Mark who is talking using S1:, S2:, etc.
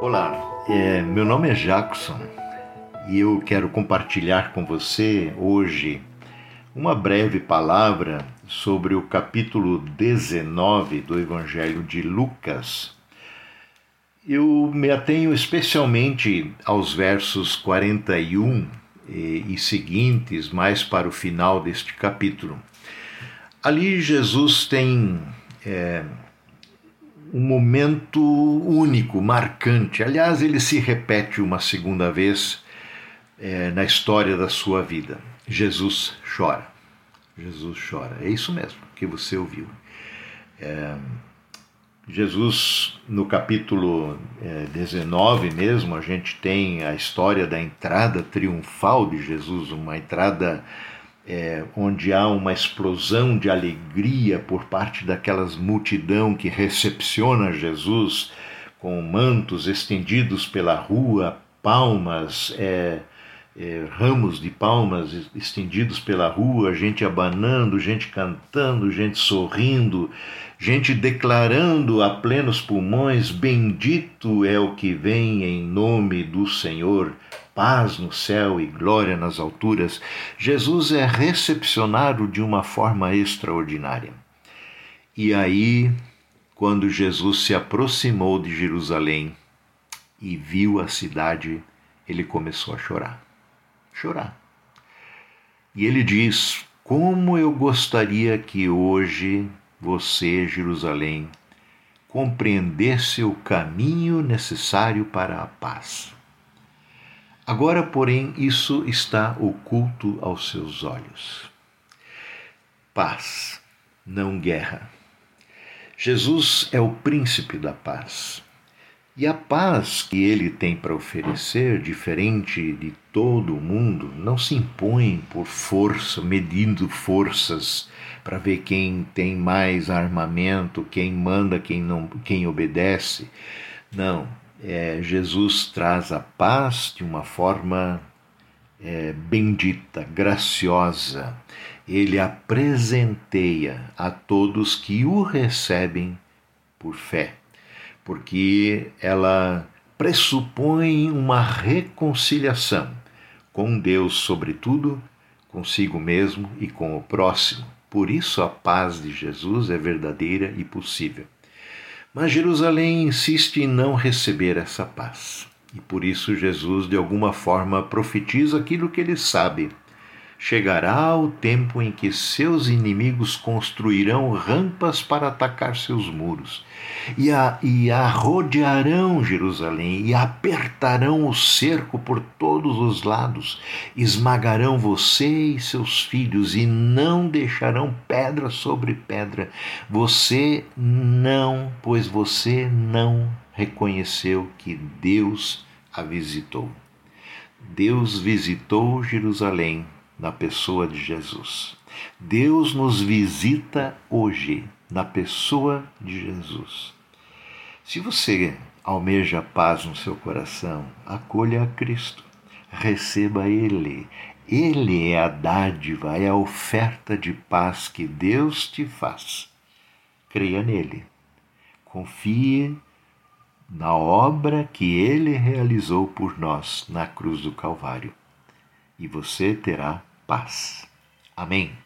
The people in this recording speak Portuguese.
S1: Olá, é, meu nome é Jackson e eu quero compartilhar com você hoje uma breve palavra sobre o capítulo 19 do Evangelho de Lucas. Eu me atenho especialmente aos versos 41 e, e seguintes, mais para o final deste capítulo. Ali Jesus tem é, um momento único, marcante. Aliás, ele se repete uma segunda vez é, na história da sua vida. Jesus chora. Jesus chora. É isso mesmo que você ouviu. É, Jesus, no capítulo é, 19 mesmo, a gente tem a história da entrada triunfal de Jesus, uma entrada é, onde há uma explosão de alegria por parte daquelas multidão que recepciona Jesus com mantos estendidos pela rua, palmas, é, é, ramos de palmas estendidos pela rua, gente abanando, gente cantando, gente sorrindo, gente declarando a plenos pulmões: Bendito é o que vem em nome do Senhor paz no céu e glória nas alturas, Jesus é recepcionado de uma forma extraordinária. E aí, quando Jesus se aproximou de Jerusalém e viu a cidade, ele começou a chorar. Chorar. E ele diz: Como eu gostaria que hoje você, Jerusalém, compreendesse o caminho necessário para a paz. Agora, porém, isso está oculto aos seus olhos. Paz, não guerra. Jesus é o príncipe da paz. E a paz que ele tem para oferecer, diferente de todo o mundo, não se impõe por força, medindo forças para ver quem tem mais armamento, quem manda, quem não, quem obedece. Não, é, Jesus traz a paz de uma forma é, bendita, graciosa. Ele a presenteia a todos que o recebem por fé, porque ela pressupõe uma reconciliação com Deus, sobretudo, consigo mesmo e com o próximo. Por isso a paz de Jesus é verdadeira e possível. Mas Jerusalém insiste em não receber essa paz. E por isso Jesus, de alguma forma, profetiza aquilo que ele sabe. Chegará o tempo em que seus inimigos construirão rampas para atacar seus muros, e a, e a rodearão Jerusalém, e apertarão o cerco por todos os lados, esmagarão você e seus filhos, e não deixarão pedra sobre pedra. Você não, pois você não reconheceu que Deus a visitou. Deus visitou Jerusalém na pessoa de Jesus. Deus nos visita hoje na pessoa de Jesus. Se você almeja paz no seu coração, acolha a Cristo, receba Ele. Ele é a dádiva, é a oferta de paz que Deus te faz. Creia nele. Confie na obra que ele realizou por nós na cruz do Calvário. E você terá paz. Amém.